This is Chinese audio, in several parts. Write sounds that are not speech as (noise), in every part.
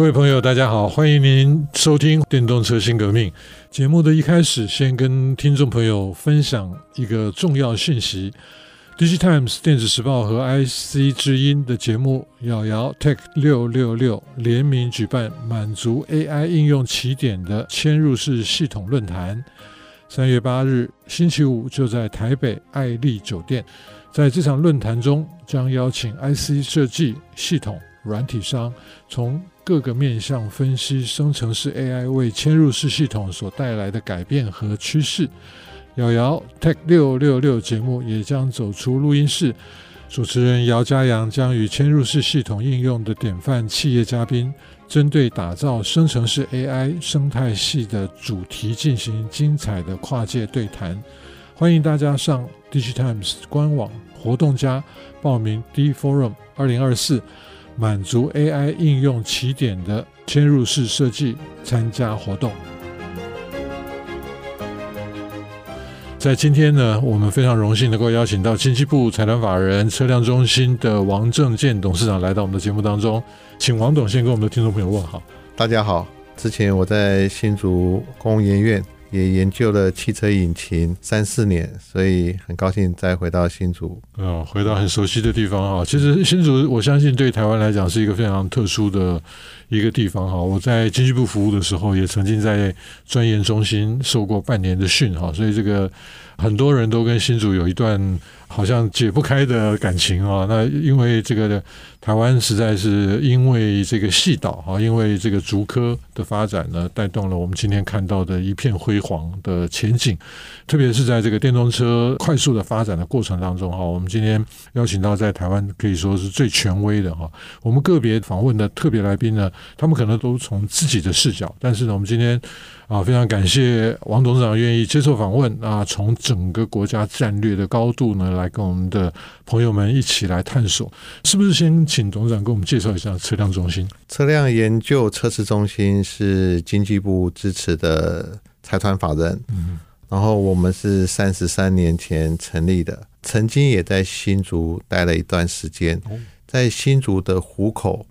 各位朋友，大家好，欢迎您收听《电动车新革命》节目的一开始，先跟听众朋友分享一个重要讯息。：DigiTimes 电子时报和 IC 之音的节目“瑶瑶 Tech 六六六”联名举办满足 AI 应用起点的嵌入式系统论坛。三月八日星期五就在台北爱丽酒店，在这场论坛中，将邀请 IC 设计系统软体商从各个面向分析生成式 AI 为嵌入式系统所带来的改变和趋势。瑶瑶 Tech 六六六节目也将走出录音室，主持人姚嘉阳将与嵌入式系统应用的典范企业嘉宾，针对打造生成式 AI 生态系的主题进行精彩的跨界对谈。欢迎大家上 DigiTimes 官网活动家报名 D Forum 二零二四。满足 AI 应用起点的嵌入式设计参加活动。在今天呢，我们非常荣幸能够邀请到经济部财团法人车辆中心的王正健董事长来到我们的节目当中，请王董先跟我们的听众朋友问好。大家好，之前我在新竹工研院。也研究了汽车引擎三四年，所以很高兴再回到新竹。嗯，回到很熟悉的地方哈。其实新竹，我相信对台湾来讲是一个非常特殊的一个地方哈。我在经济部服务的时候，也曾经在专研中心受过半年的训哈，所以这个很多人都跟新竹有一段。好像解不开的感情啊！那因为这个台湾实在是因为这个细岛啊，因为这个竹科的发展呢，带动了我们今天看到的一片辉煌的前景。特别是在这个电动车快速的发展的过程当中哈，我们今天邀请到在台湾可以说是最权威的哈，我们个别访问的特别来宾呢，他们可能都从自己的视角，但是呢，我们今天。啊，非常感谢王董事长愿意接受访问啊！从整个国家战略的高度呢，来跟我们的朋友们一起来探索，是不是先请董事长给我们介绍一下车辆中心？车辆研究测试中心是经济部支持的财团法人，嗯，然后我们是三十三年前成立的，曾经也在新竹待了一段时间，在新竹的湖口，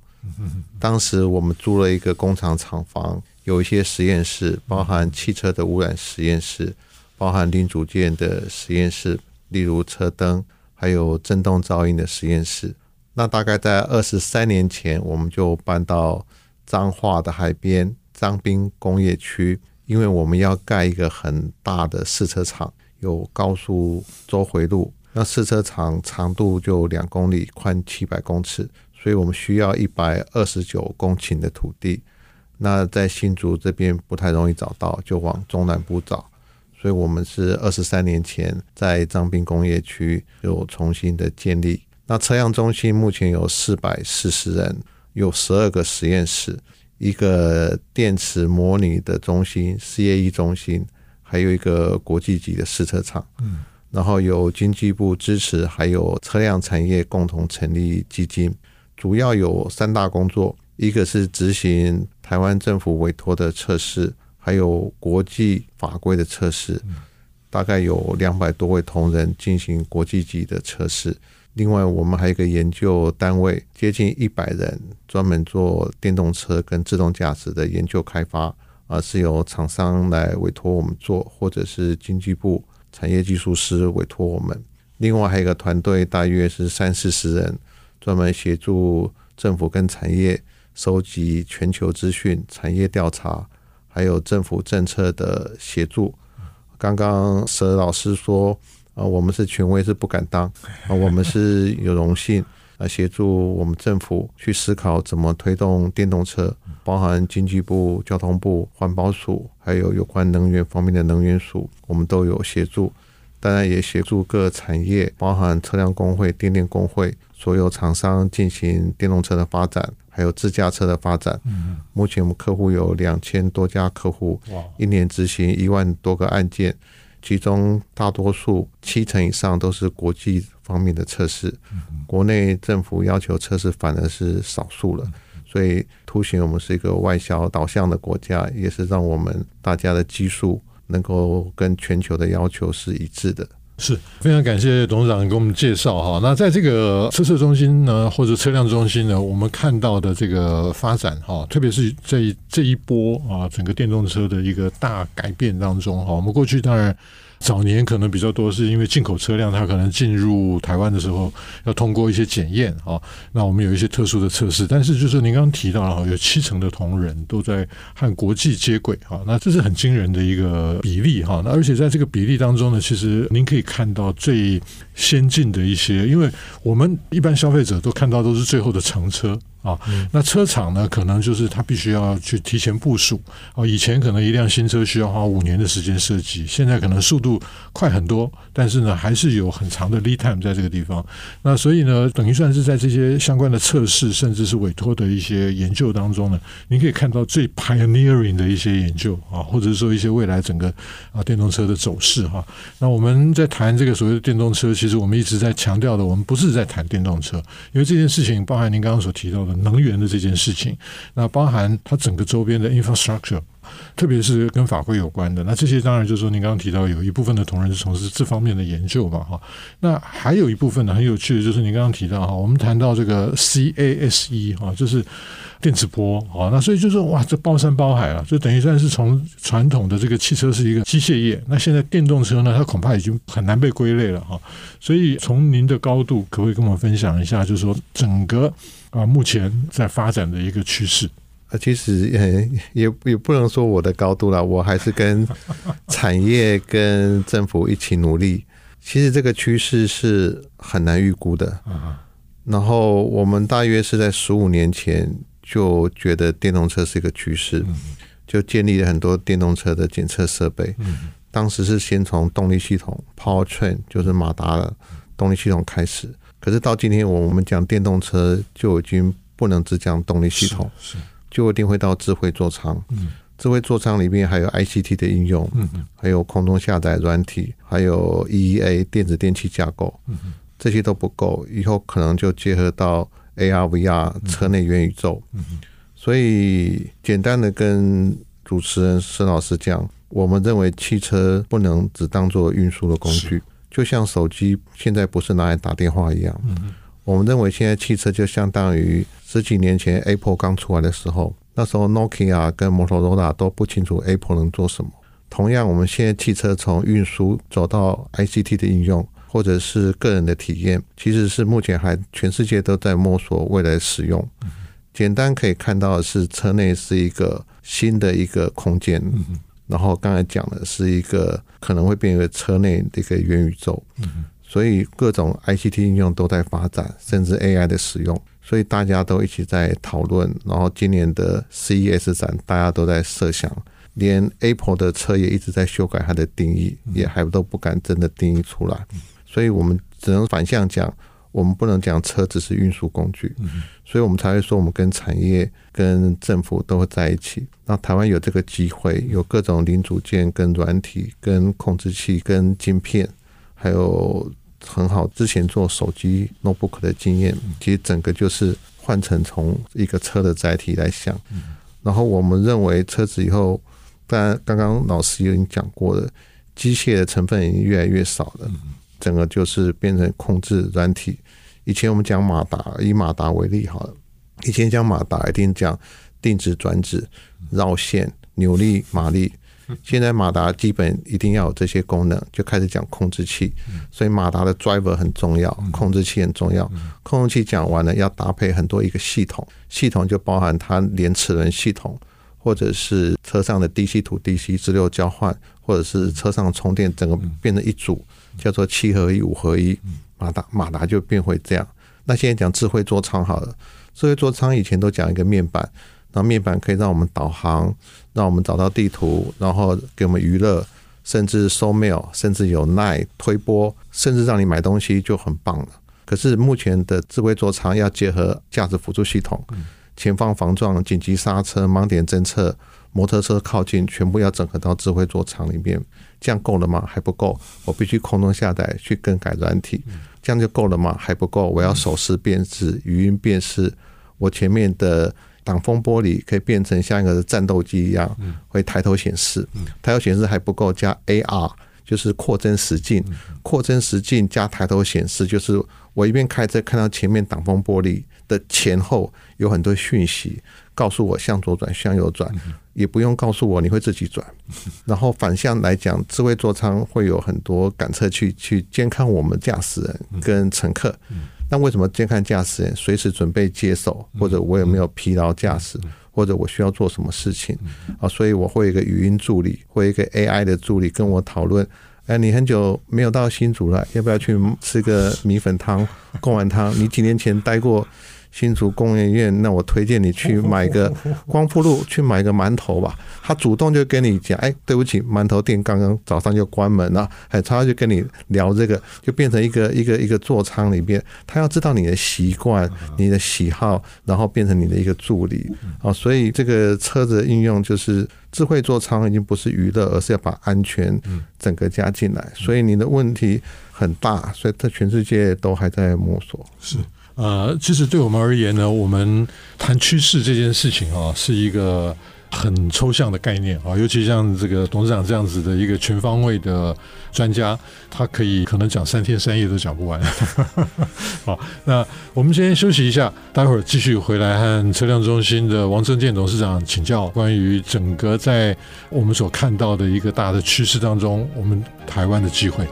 当时我们租了一个工厂厂房。有一些实验室，包含汽车的污染实验室，包含零组件的实验室，例如车灯，还有振动噪音的实验室。那大概在二十三年前，我们就搬到彰化的海边彰滨工业区，因为我们要盖一个很大的试车场，有高速周回路。那试车场长度就两公里，宽七百公尺，所以我们需要一百二十九公顷的土地。那在新竹这边不太容易找到，就往中南部找，所以我们是二十三年前在彰滨工业区又重新的建立。那车辆中心目前有四百四十人，有十二个实验室，一个电池模拟的中心 CAE 中心，还有一个国际级的试车场。嗯，然后有经济部支持，还有车辆产业共同成立基金，主要有三大工作。一个是执行台湾政府委托的测试，还有国际法规的测试，大概有两百多位同仁进行国际级的测试。另外，我们还有一个研究单位，接近一百人，专门做电动车跟自动驾驶的研究开发，而是由厂商来委托我们做，或者是经济部产业技术师委托我们。另外，还有一个团队，大约是三四十人，专门协助政府跟产业。收集全球资讯、产业调查，还有政府政策的协助。刚刚佘老师说，啊，我们是权威是不敢当，啊，(laughs) 我们是有荣幸啊，协助我们政府去思考怎么推动电动车，包含经济部、交通部、环保署，还有有关能源方面的能源署，我们都有协助。当然也协助各产业，包含车辆工会、电电工会，所有厂商进行电动车的发展。还有自驾车的发展，目前我们客户有两千多家客户，一年执行一万多个案件，其中大多数七成以上都是国际方面的测试，国内政府要求测试反而是少数了，所以凸显我们是一个外销导向的国家，也是让我们大家的技术能够跟全球的要求是一致的。是非常感谢董事长给我们介绍哈。那在这个测试中心呢，或者车辆中心呢，我们看到的这个发展哈，特别是这这一波啊，整个电动车的一个大改变当中哈，我们过去当然。早年可能比较多，是因为进口车辆它可能进入台湾的时候要通过一些检验啊。那我们有一些特殊的测试，但是就是您刚刚提到了哈，有七成的同仁都在和国际接轨啊。那这是很惊人的一个比例哈。那而且在这个比例当中呢，其实您可以看到最先进的一些，因为我们一般消费者都看到都是最后的乘车。啊，那车厂呢，可能就是他必须要去提前部署。啊，以前可能一辆新车需要花五年的时间设计，现在可能速度快很多，但是呢，还是有很长的 lead time 在这个地方。那所以呢，等于算是在这些相关的测试，甚至是委托的一些研究当中呢，你可以看到最 pioneering 的一些研究啊，或者说一些未来整个啊电动车的走势哈。那我们在谈这个所谓的电动车，其实我们一直在强调的，我们不是在谈电动车，因为这件事情包含您刚刚所提到的。能源的这件事情，那包含它整个周边的 infrastructure，特别是跟法规有关的。那这些当然就是说，您刚刚提到有一部分的同仁是从事这方面的研究嘛，哈。那还有一部分呢，很有趣的，就是您刚刚提到哈，我们谈到这个 CASE 哈，就是电磁波啊。那所以就是哇，这包山包海啊，就等于算是从传统的这个汽车是一个机械业，那现在电动车呢，它恐怕已经很难被归类了哈。所以从您的高度，可不可以跟我们分享一下，就是说整个。啊，目前在发展的一个趋势啊，其实也也也不能说我的高度了，我还是跟 (laughs) 产业跟政府一起努力。其实这个趋势是很难预估的。然后我们大约是在十五年前就觉得电动车是一个趋势，就建立了很多电动车的检测设备。当时是先从动力系统 （powertrain） 就是马达的动力系统开始。可是到今天，我们讲电动车就已经不能只讲动力系统，就一定会到智慧座舱。智慧座舱里面还有 ICT 的应用，还有空中下载软体，还有 EEA 电子电器架构，这些都不够。以后可能就结合到 AR、VR 车内元宇宙。所以简单的跟主持人沈老师讲，我们认为汽车不能只当做运输的工具。就像手机现在不是拿来打电话一样，我们认为现在汽车就相当于十几年前 Apple 刚出来的时候，那时候 Nokia 跟 Motorola 都不清楚 Apple 能做什么。同样，我们现在汽车从运输走到 ICT 的应用，或者是个人的体验，其实是目前还全世界都在摸索未来使用。简单可以看到的是，车内是一个新的一个空间。然后刚才讲的是一个可能会变为车内的一个元宇宙，所以各种 ICT 应用都在发展，甚至 AI 的使用，所以大家都一起在讨论。然后今年的 CES 展，大家都在设想，连 Apple 的车也一直在修改它的定义，也还都不敢真的定义出来，所以我们只能反向讲。我们不能讲车只是运输工具，所以我们才会说我们跟产业、跟政府都会在一起。那台湾有这个机会，有各种零组件、跟软体、跟控制器、跟晶片，还有很好之前做手机 notebook 的经验。其实整个就是换成从一个车的载体来想。然后我们认为车子以后，当然刚刚老师已经讲过了，机械的成分已经越来越少了。整个就是变成控制软体。以前我们讲马达，以马达为例好了。以前讲马达一定讲定值、转子、绕线、扭力、马力。(laughs) 现在马达基本一定要有这些功能，就开始讲控制器。所以马达的 driver 很重要，控制器很重要。控制器讲完了，要搭配很多一个系统，系统就包含它连齿轮系统，或者是车上的 DC to DC 直流交换，或者是车上充电，整个变成一组。叫做七合一、五合一，马达马达就变回这样。那现在讲智慧座舱好了，智慧座舱以前都讲一个面板，然后面板可以让我们导航，让我们找到地图，然后给我们娱乐，甚至收 mail，甚至有 LINE 推播，甚至让你买东西就很棒了。可是目前的智慧座舱要结合驾驶辅助系统，前方防撞、紧急刹车、盲点侦测、摩托车靠近，全部要整合到智慧座舱里面，这样够了吗？还不够，我必须空中下载去更改软体，这样就够了吗？还不够，我要手势辨识、语音辨识，我前面的挡风玻璃可以变成像一个战斗机一样，会抬头显示，抬头显示还不够，加 AR。就是扩增实境，扩增实境加抬头显示，就是我一边开车看到前面挡风玻璃的前后有很多讯息，告诉我向左转、向右转，也不用告诉我，你会自己转。(laughs) 然后反向来讲，智慧座舱会有很多感测器去监看我们驾驶人跟乘客。那为什么监看驾驶员，随时准备接手，或者我有没有疲劳驾驶？或者我需要做什么事情啊？所以我会有一个语音助理，会有一个 AI 的助理跟我讨论。哎，你很久没有到新竹了，要不要去吃个米粉汤、贡丸汤？你几年前待过？新竹工业院，那我推荐你去 (laughs) 买个光复路，去买个馒头吧。他主动就跟你讲，哎，对不起，馒头店刚刚早上就关门了。哎，他就跟你聊这个，就变成一个一个一个座舱里边，他要知道你的习惯、你的喜好，然后变成你的一个助理。哦，所以这个车子的应用就是智慧座舱，已经不是娱乐，而是要把安全整个加进来。所以你的问题很大，所以在全世界都还在摸索。是。呃，其实对我们而言呢，我们谈趋势这件事情啊，是一个很抽象的概念啊。尤其像这个董事长这样子的一个全方位的专家，他可以可能讲三天三夜都讲不完。(laughs) 好，那我们先休息一下，待会儿继续回来和车辆中心的王正健董事长请教关于整个在我们所看到的一个大的趋势当中，我们台湾的机会。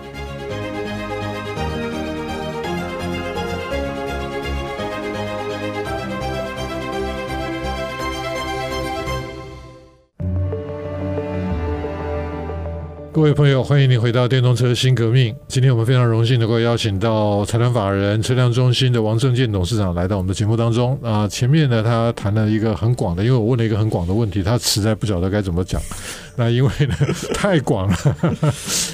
各位朋友，欢迎您回到电动车新革命。今天我们非常荣幸能够邀请到财团法人车辆中心的王正建董事长来到我们的节目当中。啊，前面呢，他谈了一个很广的，因为我问了一个很广的问题，他实在不晓得该怎么讲。那因为呢，(laughs) 太广了，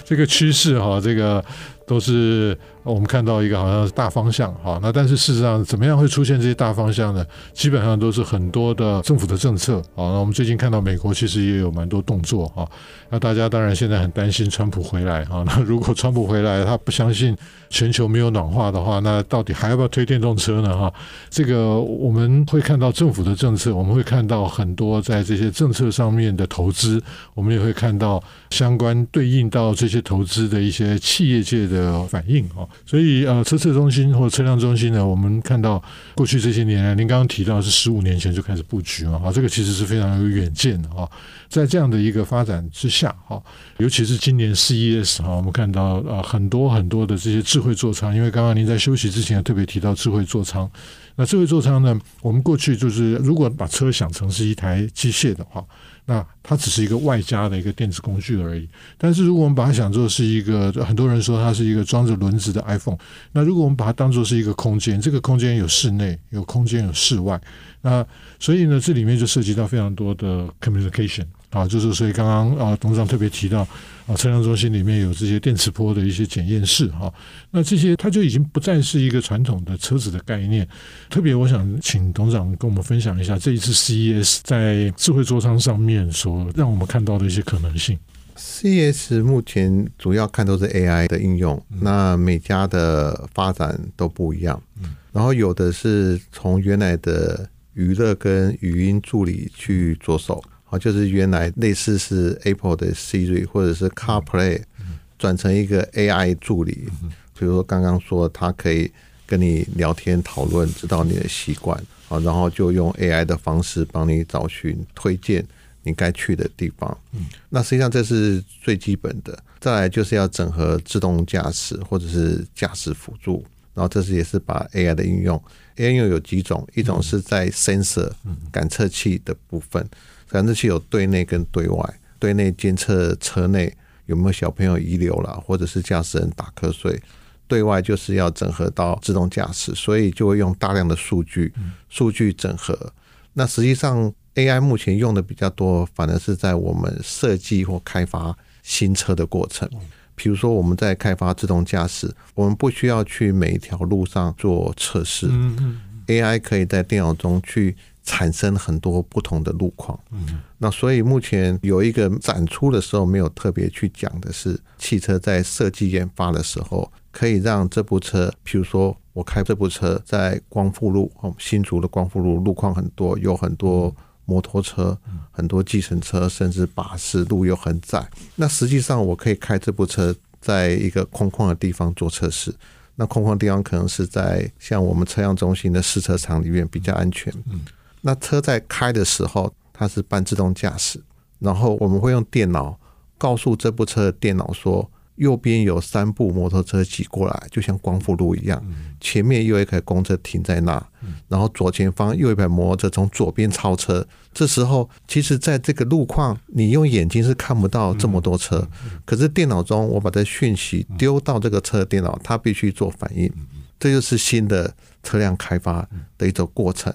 这个趋势哈，这个。都是我们看到一个好像是大方向哈，那但是事实上怎么样会出现这些大方向呢？基本上都是很多的政府的政策啊。那我们最近看到美国其实也有蛮多动作哈。那大家当然现在很担心川普回来啊。(laughs) 那如果川普回来，他不相信全球没有暖化的话，那到底还要不要推电动车呢？哈，这个我们会看到政府的政策，我们会看到很多在这些政策上面的投资，我们也会看到相关对应到这些投资的一些企业界的。的反应啊，所以呃，车测中心或者车辆中心呢，我们看到过去这些年，您刚刚提到是十五年前就开始布局嘛，啊，这个其实是非常有远见的啊。在这样的一个发展之下，哈，尤其是今年 CES 哈，我们看到呃很多很多的这些智慧座舱，因为刚刚您在休息之前特别提到智慧座舱，那智慧座舱呢，我们过去就是如果把车想成是一台机械的话。那它只是一个外加的一个电子工具而已。但是如果我们把它想做是一个，很多人说它是一个装着轮子的 iPhone。那如果我们把它当做是一个空间，这个空间有室内、有空间、有室外。那所以呢，这里面就涉及到非常多的 communication。啊，就是所以刚刚啊，董事长特别提到啊，车辆中心里面有这些电磁波的一些检验室哈。那这些它就已经不再是一个传统的车子的概念。特别我想请董事长跟我们分享一下这一次 CES 在智慧座舱上面所让我们看到的一些可能性。CES 目前主要看都是 AI 的应用，那每家的发展都不一样。然后有的是从原来的娱乐跟语音助理去着手。就是原来类似是 Apple 的 Siri 或者是 CarPlay 转成一个 AI 助理，比如说刚刚说它可以跟你聊天讨论，知道你的习惯啊，然后就用 AI 的方式帮你找寻推荐你该去的地方。那实际上这是最基本的，再来就是要整合自动驾驶或者是驾驶辅助，然后这是也是把 AI 的应用，AI 应用有几种，一种是在 sensor 感测器的部分。感测器有对内跟对外，对内监测车内有没有小朋友遗留了，或者是驾驶人打瞌睡；对外就是要整合到自动驾驶，所以就会用大量的数据，数据整合。那实际上 AI 目前用的比较多，反而是在我们设计或开发新车的过程。比如说我们在开发自动驾驶，我们不需要去每一条路上做测试，AI 可以在电脑中去。产生很多不同的路况。嗯，那所以目前有一个展出的时候没有特别去讲的是，汽车在设计研发的时候，可以让这部车，譬如说我开这部车在光复路，哦，新竹的光复路路况很多，有很多摩托车、很多计程车，甚至巴士，路又很窄。那实际上我可以开这部车在一个空旷的地方做测试。那空旷地方可能是在像我们车辆中心的试车场里面比较安全。那车在开的时候，它是半自动驾驶，然后我们会用电脑告诉这部车的电脑说，右边有三部摩托车挤过来，就像光复路一样，前面又有一台公车停在那，然后左前方又一台摩托车从左边超车。这时候，其实在这个路况，你用眼睛是看不到这么多车，可是电脑中我把这讯息丢到这个车的电脑，它必须做反应。这就是新的车辆开发的一种过程。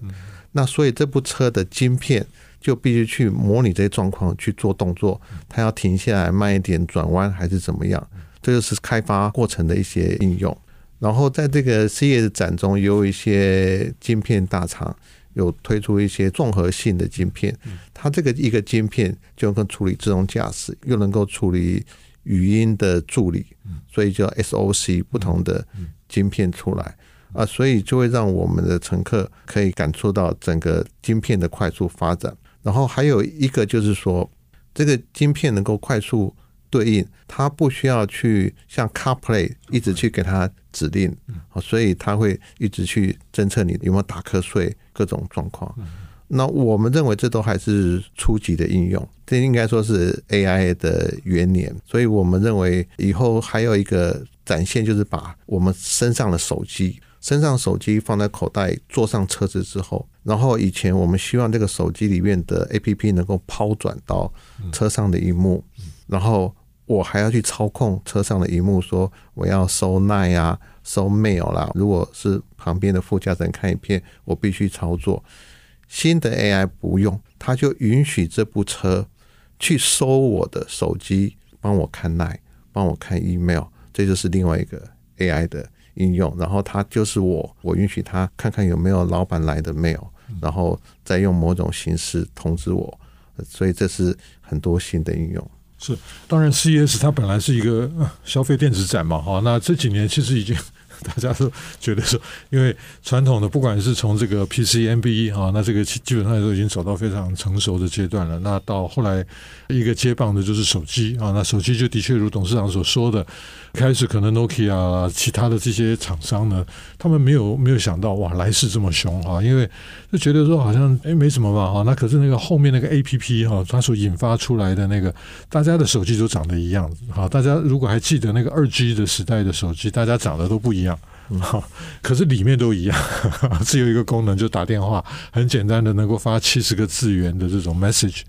那所以这部车的晶片就必须去模拟这些状况去做动作，它要停下来慢一点转弯还是怎么样？这就是开发过程的一些应用。然后在这个 CES 展中，也有一些晶片大厂有推出一些综合性的晶片，它这个一个晶片就能够处理自动驾驶，又能够处理语音的助理，所以叫 SOC 不同的晶片出来。啊，所以就会让我们的乘客可以感受到整个晶片的快速发展。然后还有一个就是说，这个晶片能够快速对应，它不需要去像 CarPlay 一直去给它指令，所以它会一直去侦测你有没有打瞌睡各种状况。那我们认为这都还是初级的应用，这应该说是 AI 的元年。所以我们认为以后还有一个展现，就是把我们身上的手机。身上手机放在口袋，坐上车子之后，然后以前我们希望这个手机里面的 APP 能够抛转到车上的荧幕，然后我还要去操控车上的荧幕，说我要收 Line 啊，收 Mail 啦。如果是旁边的副驾驶人看影片，我必须操作。新的 AI 不用，它就允许这部车去收我的手机，帮我看 Line，帮我看 Email，这就是另外一个 AI 的。应用，然后它就是我，我允许他看看有没有老板来的 mail，然后再用某种形式通知我，所以这是很多新的应用。是，当然 CES 它本来是一个消费电子展嘛，哈，那这几年其实已经。(laughs) 大家都觉得说，因为传统的不管是从这个 PCMB 哈，那这个基本上都已经走到非常成熟的阶段了。那到后来一个接棒的就是手机啊，那手机就的确如董事长所说的，开始可能 Nokia 其他的这些厂商呢，他们没有没有想到哇来势这么凶哈，因为就觉得说好像哎没什么吧哈，那可是那个后面那个 APP 哈，它所引发出来的那个大家的手机都长得一样哈，大家如果还记得那个二 G 的时代的手机，大家长得都不一样。好，(laughs) 可是里面都一样，(laughs) 只有一个功能，就打电话，很简单的能够发七十个字元的这种 message。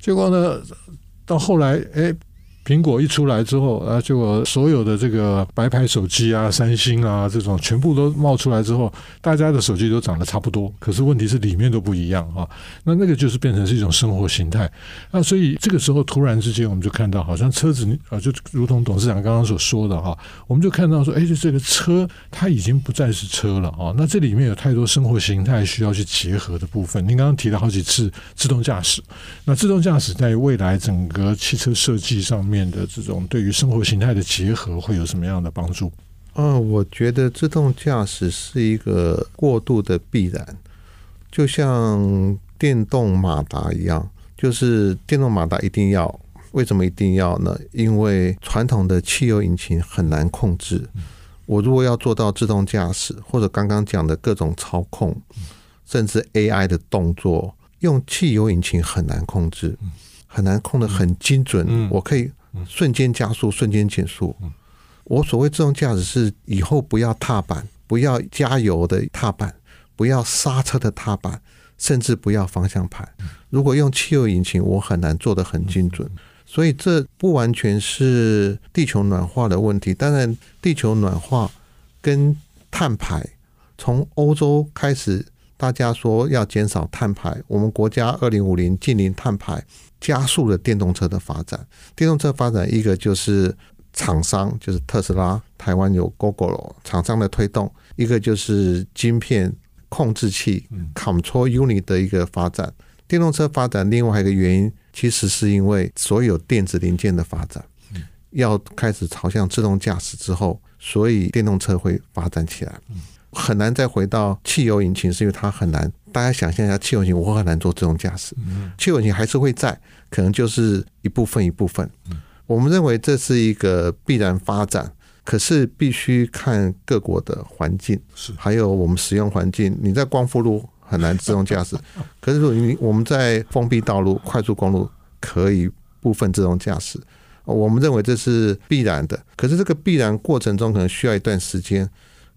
结果呢，到后来，哎。苹果一出来之后，啊，结果所有的这个白牌手机啊、三星啊这种全部都冒出来之后，大家的手机都长得差不多，可是问题是里面都不一样啊。那那个就是变成是一种生活形态。那所以这个时候突然之间，我们就看到好像车子啊，就如同董事长刚刚所说的哈，我们就看到说，哎，这个车它已经不再是车了啊。那这里面有太多生活形态需要去结合的部分。您刚刚提了好几次自动驾驶，那自动驾驶在未来整个汽车设计上面。面的这种对于生活形态的结合会有什么样的帮助？嗯，我觉得自动驾驶是一个过渡的必然，就像电动马达一样，就是电动马达一定要，为什么一定要呢？因为传统的汽油引擎很难控制，我如果要做到自动驾驶，或者刚刚讲的各种操控，甚至 AI 的动作，用汽油引擎很难控制，很难控得很精准，我可以。瞬间加速，瞬间减速。我所谓自动驾驶是以后不要踏板，不要加油的踏板，不要刹车的踏板，甚至不要方向盘。如果用汽油引擎，我很难做得很精准。所以这不完全是地球暖化的问题。当然，地球暖化跟碳排，从欧洲开始，大家说要减少碳排，我们国家二零五零净零碳排。加速了电动车的发展。电动车发展，一个就是厂商，就是特斯拉，台湾有 Gogoro 厂商的推动；一个就是晶片控制器 （control unit） 的一个发展。电动车发展另外一个原因，其实是因为所有电子零件的发展，要开始朝向自动驾驶之后，所以电动车会发展起来。很难再回到汽油引擎，是因为它很难。大家想象一下，汽油引擎我很难做自动驾驶。汽油引擎还是会在，可能就是一部分一部分。我们认为这是一个必然发展，可是必须看各国的环境，还有我们使用环境。你在光复路很难自动驾驶，(laughs) 可是如果你我们在封闭道路、快速公路可以部分自动驾驶。我们认为这是必然的，可是这个必然过程中可能需要一段时间。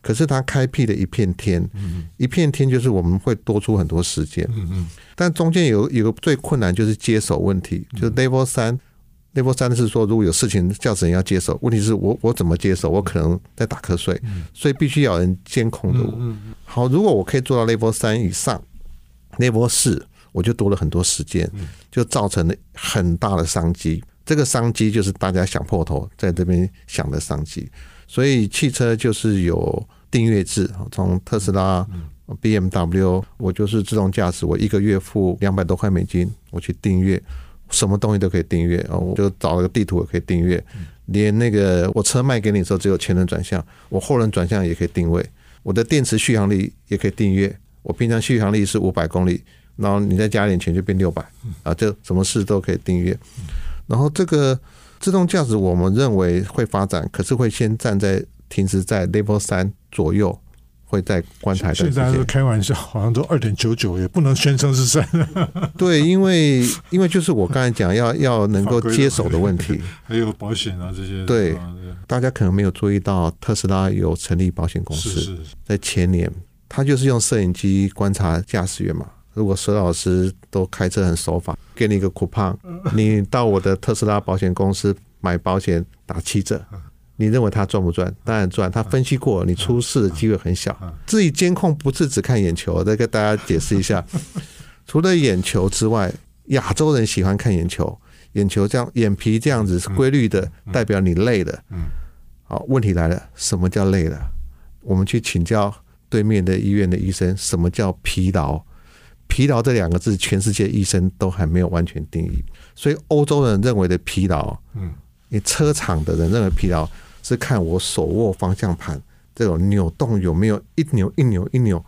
可是它开辟了一片天，一片天就是我们会多出很多时间，但中间有有个最困难就是接手问题，就是 Level 三，Level 三是说如果有事情驾驶人要接手，问题是我我怎么接手？我可能在打瞌睡，所以必须要有人监控的。好，如果我可以做到 Level 三以上，Level 四我就多了很多时间，就造成了很大的商机。这个商机就是大家想破头在这边想的商机。所以汽车就是有订阅制，从特斯拉、BMW，我就是自动驾驶，我一个月付两百多块美金，我去订阅，什么东西都可以订阅啊，我就找了个地图也可以订阅，连那个我车卖给你的时候只有前轮转向，我后轮转向也可以定位，我的电池续航力也可以订阅，我平常续航力是五百公里，然后你再加点钱就变六百，啊，就什么事都可以订阅，然后这个。自动驾驶我们认为会发展，可是会先站在停止在 Level 三左右，会在观察。现在是开玩笑，好像都二点九九，也不能宣称是三。(laughs) 对，因为因为就是我刚才讲要要能够接手的问题，还有保险啊这些。对，大家可能没有注意到，特斯拉有成立保险公司，在前年，他就是用摄影机观察驾驶员嘛。如果佘老师都开车很守法，给你一个 coupon，你到我的特斯拉保险公司买保险打七折，你认为他赚不赚？当然赚。他分析过，你出事的机会很小。自己监控不是只看眼球，再跟大家解释一下。(laughs) 除了眼球之外，亚洲人喜欢看眼球，眼球这样，眼皮这样子是规律的，代表你累了。好，问题来了，什么叫累了？我们去请教对面的医院的医生，什么叫疲劳？疲劳这两个字，全世界医生都还没有完全定义，所以欧洲人认为的疲劳，嗯，你车厂的人认为疲劳是看我手握方向盘这种扭动有没有一扭一扭一扭，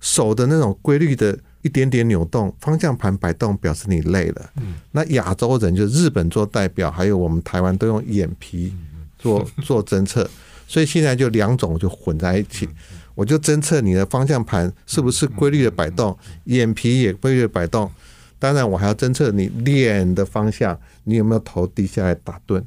手的那种规律的一点点扭动，方向盘摆动表示你累了。嗯，那亚洲人就日本做代表，还有我们台湾都用眼皮做 (laughs) 做侦测，所以现在就两种就混在一起。我就侦测你的方向盘是不是规律的摆动，眼皮也规律的摆动。当然，我还要侦测你脸的方向，你有没有头低下来打盹。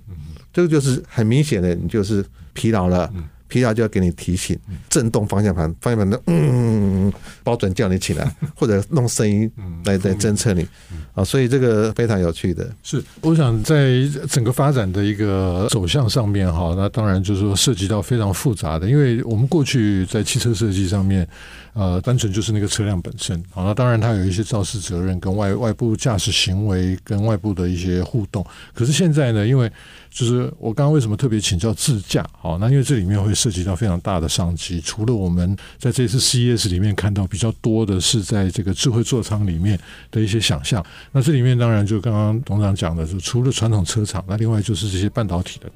这个就是很明显的，你就是疲劳了。疲劳就要给你提醒，震动方向盘，方向盘的嗯，包准叫你起来，(laughs) 或者弄声音来来侦测你啊，所以这个非常有趣的。是，我想在整个发展的一个走向上面哈，那当然就是说涉及到非常复杂的，因为我们过去在汽车设计上面。呃，单纯就是那个车辆本身，好，那当然它有一些肇事责任跟外外部驾驶行为跟外部的一些互动。可是现在呢，因为就是我刚刚为什么特别请教自驾？好，那因为这里面会涉及到非常大的商机。除了我们在这次 CES 里面看到比较多的是在这个智慧座舱里面的一些想象，那这里面当然就刚刚董事长讲的是，除了传统车厂，那另外就是这些半导体的。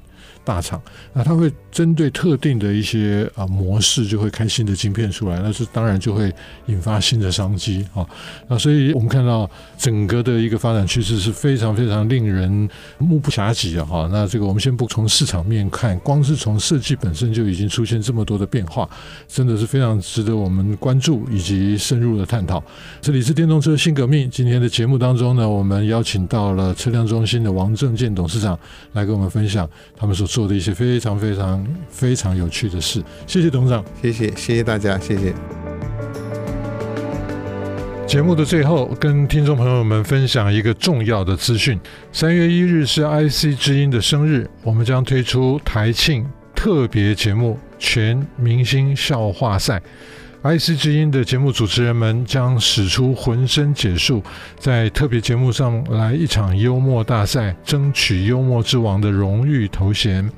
大厂，那它会针对特定的一些啊模式，就会开新的晶片出来，那是当然就会引发新的商机啊。那所以我们看到整个的一个发展趋势是非常非常令人目不暇接的哈。那这个我们先不从市场面看，光是从设计本身就已经出现这么多的变化，真的是非常值得我们关注以及深入的探讨。这里是电动车新革命，今天的节目当中呢，我们邀请到了车辆中心的王正健董事长来跟我们分享他们所。做的一些非常非常非常有趣的事，谢谢董事长，谢谢谢谢大家，谢谢。节目的最后，跟听众朋友们分享一个重要的资讯：三月一日是 IC 之音的生日，我们将推出台庆特别节目——全明星笑话赛。IC 之音的节目主持人们将使出浑身解数，在特别节目上来一场幽默大赛，争取幽默之王的荣誉头衔。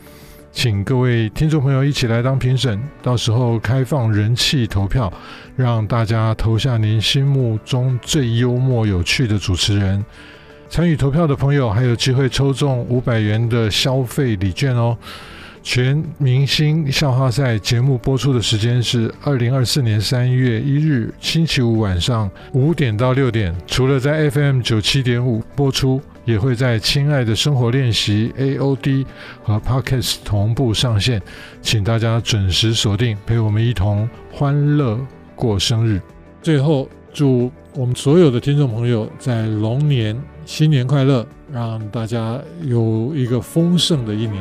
请各位听众朋友一起来当评审，到时候开放人气投票，让大家投下您心目中最幽默有趣的主持人。参与投票的朋友还有机会抽中五百元的消费礼券哦。全明星笑话赛节目播出的时间是二零二四年三月一日星期五晚上五点到六点。除了在 FM 九七点五播出，也会在《亲爱的生活练习》AOD 和 pocast 同步上线，请大家准时锁定，陪我们一同欢乐过生日。最后，祝我们所有的听众朋友在龙年新年快乐，让大家有一个丰盛的一年。